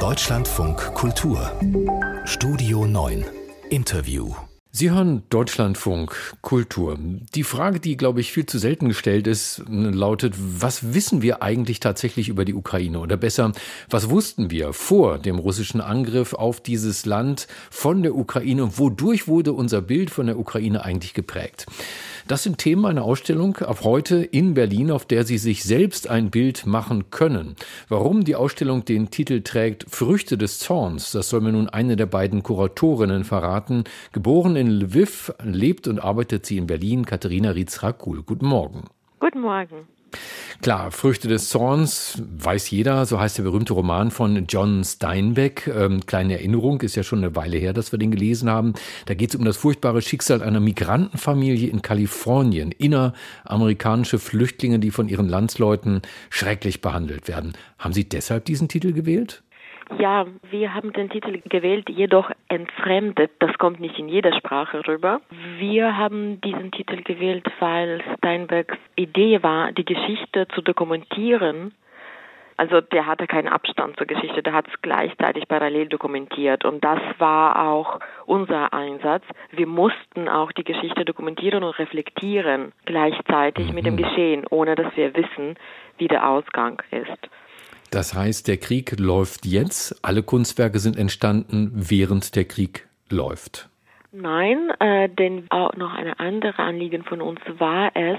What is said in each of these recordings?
Deutschlandfunk Kultur Studio 9 Interview Sie hören Deutschlandfunk Kultur. Die Frage, die, glaube ich, viel zu selten gestellt ist, lautet, was wissen wir eigentlich tatsächlich über die Ukraine? Oder besser, was wussten wir vor dem russischen Angriff auf dieses Land von der Ukraine? Wodurch wurde unser Bild von der Ukraine eigentlich geprägt? Das sind Themen einer Ausstellung ab heute in Berlin, auf der Sie sich selbst ein Bild machen können. Warum die Ausstellung den Titel trägt Früchte des Zorns, das soll mir nun eine der beiden Kuratorinnen verraten. Geboren in Lviv, lebt und arbeitet sie in Berlin, Katharina Rietz-Rakul. Guten Morgen. Guten Morgen. Klar, Früchte des Zorns weiß jeder, so heißt der berühmte Roman von John Steinbeck. Ähm, kleine Erinnerung, ist ja schon eine Weile her, dass wir den gelesen haben. Da geht es um das furchtbare Schicksal einer Migrantenfamilie in Kalifornien. Inneramerikanische Flüchtlinge, die von ihren Landsleuten schrecklich behandelt werden. Haben Sie deshalb diesen Titel gewählt? Ja, wir haben den Titel gewählt, jedoch entfremdet. Das kommt nicht in jeder Sprache rüber. Wir haben diesen Titel gewählt, weil Steinbecks Idee war, die Geschichte zu dokumentieren. Also der hatte keinen Abstand zur Geschichte, der hat es gleichzeitig parallel dokumentiert. Und das war auch unser Einsatz. Wir mussten auch die Geschichte dokumentieren und reflektieren gleichzeitig mit dem mhm. Geschehen, ohne dass wir wissen, wie der Ausgang ist. Das heißt, der Krieg läuft jetzt. Alle Kunstwerke sind entstanden, während der Krieg läuft. Nein, äh, denn auch noch eine andere Anliegen von uns war es,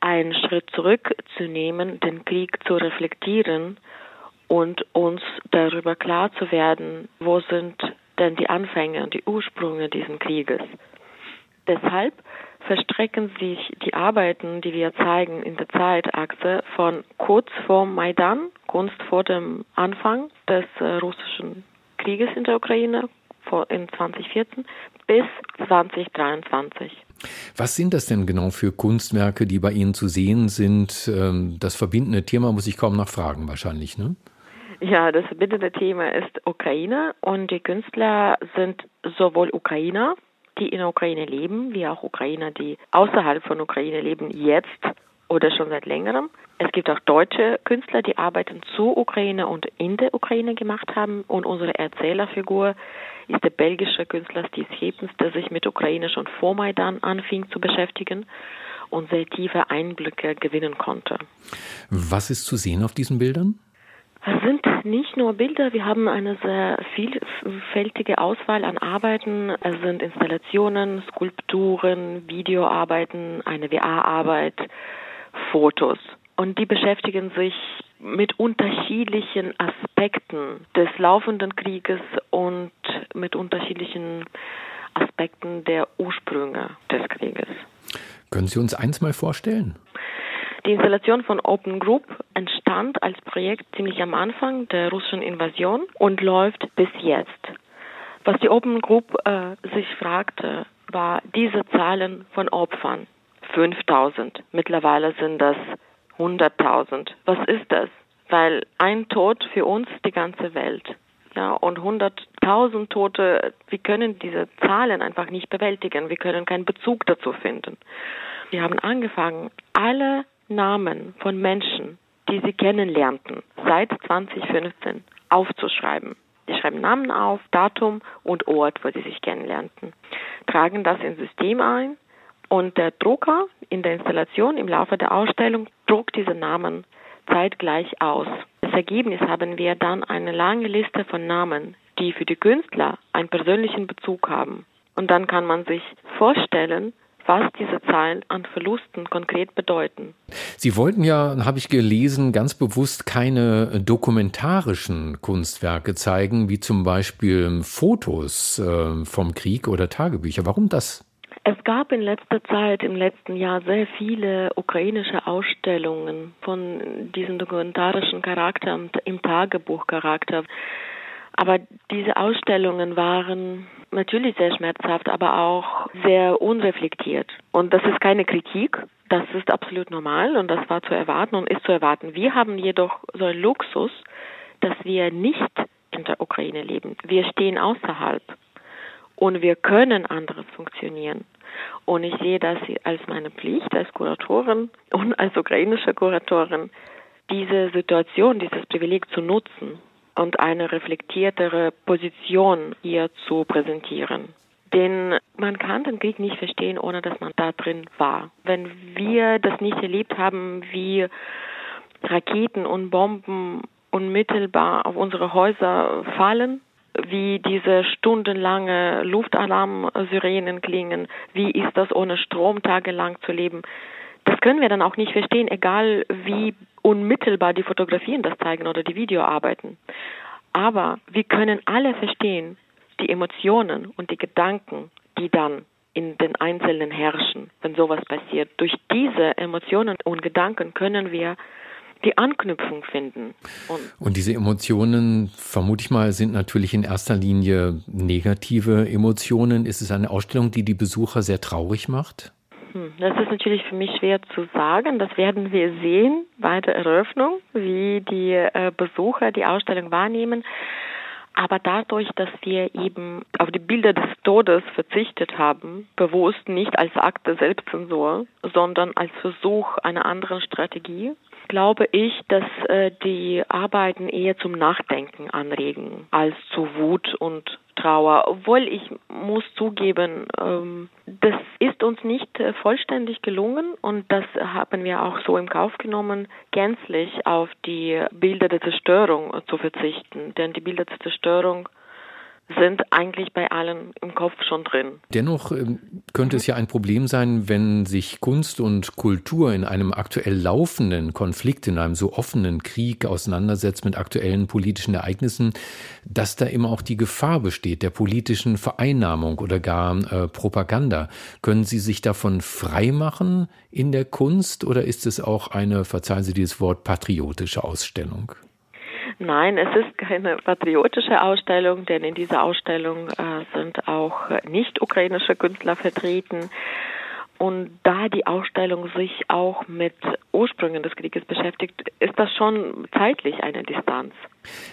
einen Schritt zurückzunehmen, den Krieg zu reflektieren und uns darüber klar zu werden, wo sind denn die Anfänge und die Ursprünge dieses Krieges. Deshalb verstrecken sich die Arbeiten, die wir zeigen in der Zeitachse von kurz vor Maidan, Kunst vor dem Anfang des äh, russischen Krieges in der Ukraine in 2014 bis 2023. Was sind das denn genau für Kunstwerke, die bei Ihnen zu sehen sind? Ähm, das verbindende Thema muss ich kaum nachfragen, wahrscheinlich, ne? Ja, das verbindende Thema ist Ukraine und die Künstler sind sowohl Ukrainer die in der Ukraine leben, wie auch Ukrainer, die außerhalb von Ukraine leben, jetzt oder schon seit längerem. Es gibt auch deutsche Künstler, die Arbeiten zur Ukraine und in der Ukraine gemacht haben. Und unsere Erzählerfigur ist der belgische Künstler Steve Hepens, der sich mit Ukraine schon vor Maidan anfing zu beschäftigen und sehr tiefe Einblicke gewinnen konnte. Was ist zu sehen auf diesen Bildern? Es sind nicht nur Bilder, wir haben eine sehr vielfältige Auswahl an Arbeiten. Es sind Installationen, Skulpturen, Videoarbeiten, eine VR-Arbeit, Fotos. Und die beschäftigen sich mit unterschiedlichen Aspekten des laufenden Krieges und mit unterschiedlichen Aspekten der Ursprünge des Krieges. Können Sie uns eins mal vorstellen? Die Installation von Open Group entstand als Projekt ziemlich am Anfang der russischen Invasion und läuft bis jetzt. Was die Open Group äh, sich fragte, war diese Zahlen von Opfern. 5000. Mittlerweile sind das 100.000. Was ist das? Weil ein Tod für uns die ganze Welt. Ja, und 100.000 Tote, wir können diese Zahlen einfach nicht bewältigen. Wir können keinen Bezug dazu finden. Wir haben angefangen, alle Namen von Menschen, die sie kennenlernten, seit 2015 aufzuschreiben. Sie schreiben Namen auf, Datum und Ort, wo sie sich kennenlernten, tragen das ins System ein und der Drucker in der Installation im Laufe der Ausstellung druckt diese Namen zeitgleich aus. Als Ergebnis haben wir dann eine lange Liste von Namen, die für die Künstler einen persönlichen Bezug haben. Und dann kann man sich vorstellen, was diese Zahlen an Verlusten konkret bedeuten. Sie wollten ja, habe ich gelesen, ganz bewusst keine dokumentarischen Kunstwerke zeigen, wie zum Beispiel Fotos äh, vom Krieg oder Tagebücher. Warum das? Es gab in letzter Zeit, im letzten Jahr, sehr viele ukrainische Ausstellungen von diesem dokumentarischen Charakter, im Tagebuchcharakter. Aber diese Ausstellungen waren natürlich sehr schmerzhaft, aber auch sehr unreflektiert. Und das ist keine Kritik, das ist absolut normal und das war zu erwarten und ist zu erwarten. Wir haben jedoch so einen Luxus, dass wir nicht in der Ukraine leben. Wir stehen außerhalb und wir können anderes funktionieren. Und ich sehe das als meine Pflicht als Kuratorin und als ukrainische Kuratorin, diese Situation, dieses Privileg zu nutzen und eine reflektiertere Position hier zu präsentieren. Denn man kann den Krieg nicht verstehen, ohne dass man da drin war. Wenn wir das nicht erlebt haben, wie Raketen und Bomben unmittelbar auf unsere Häuser fallen, wie diese stundenlange Luftalarm-Sirenen klingen, wie ist das ohne Strom tagelang zu leben. Das können wir dann auch nicht verstehen, egal wie unmittelbar die Fotografien das zeigen oder die Videoarbeiten. Aber wir können alle verstehen die Emotionen und die Gedanken, die dann in den Einzelnen herrschen, wenn sowas passiert. Durch diese Emotionen und Gedanken können wir die Anknüpfung finden. Und, und, diese Emotionen, vermute ich mal, sind natürlich in erster Linie negative Emotionen. Ist es eine Ausstellung, die die Besucher sehr traurig macht? Hm, das ist natürlich für mich schwer zu sagen. Das werden wir sehen bei der Eröffnung, wie die äh, Besucher die Ausstellung wahrnehmen. Aber dadurch, dass wir eben auf die Bilder des Todes verzichtet haben, bewusst nicht als Akt der Selbstzensur, sondern als Versuch einer anderen Strategie, glaube ich, dass äh, die Arbeiten eher zum Nachdenken anregen als zu Wut und Trauer. Obwohl ich muss zugeben, ähm, das ist uns nicht äh, vollständig gelungen und das haben wir auch so im Kauf genommen, gänzlich auf die Bilder der Zerstörung zu verzichten. Denn die Bilder der Zerstörung sind eigentlich bei allen im Kopf schon drin. Dennoch ähm, könnte es ja ein Problem sein, wenn sich Kunst und Kultur in einem aktuell laufenden Konflikt, in einem so offenen Krieg auseinandersetzt mit aktuellen politischen Ereignissen, dass da immer auch die Gefahr besteht der politischen Vereinnahmung oder gar äh, Propaganda. Können Sie sich davon freimachen in der Kunst oder ist es auch eine, verzeihen Sie dieses Wort, patriotische Ausstellung? Nein, es ist keine patriotische Ausstellung, denn in dieser Ausstellung äh, sind auch nicht ukrainische Künstler vertreten. Und da die Ausstellung sich auch mit Ursprüngen des Krieges beschäftigt, ist das schon zeitlich eine Distanz.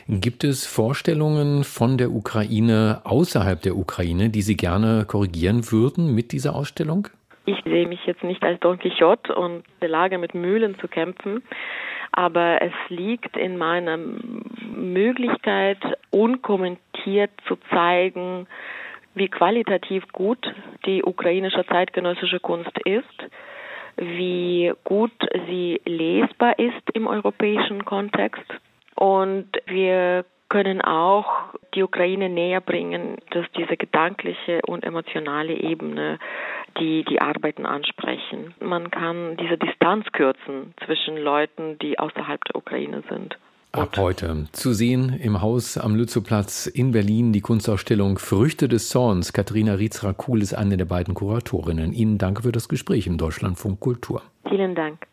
Gibt es Vorstellungen von der Ukraine außerhalb der Ukraine, die Sie gerne korrigieren würden mit dieser Ausstellung? Ich sehe mich jetzt nicht als Don Quixote und der Lage mit Mühlen zu kämpfen aber es liegt in meiner Möglichkeit, unkommentiert zu zeigen, wie qualitativ gut die ukrainische zeitgenössische Kunst ist, wie gut sie lesbar ist im europäischen Kontext. Und wir können auch die Ukraine näher bringen, dass diese gedankliche und emotionale Ebene die die Arbeiten ansprechen. Man kann diese Distanz kürzen zwischen Leuten, die außerhalb der Ukraine sind. Ab heute zu sehen im Haus am Lützowplatz in Berlin die Kunstausstellung Früchte des Zorns. Katharina Rietzra-Kuhl ist eine der beiden Kuratorinnen. Ihnen danke für das Gespräch im Deutschlandfunk Kultur. Vielen Dank.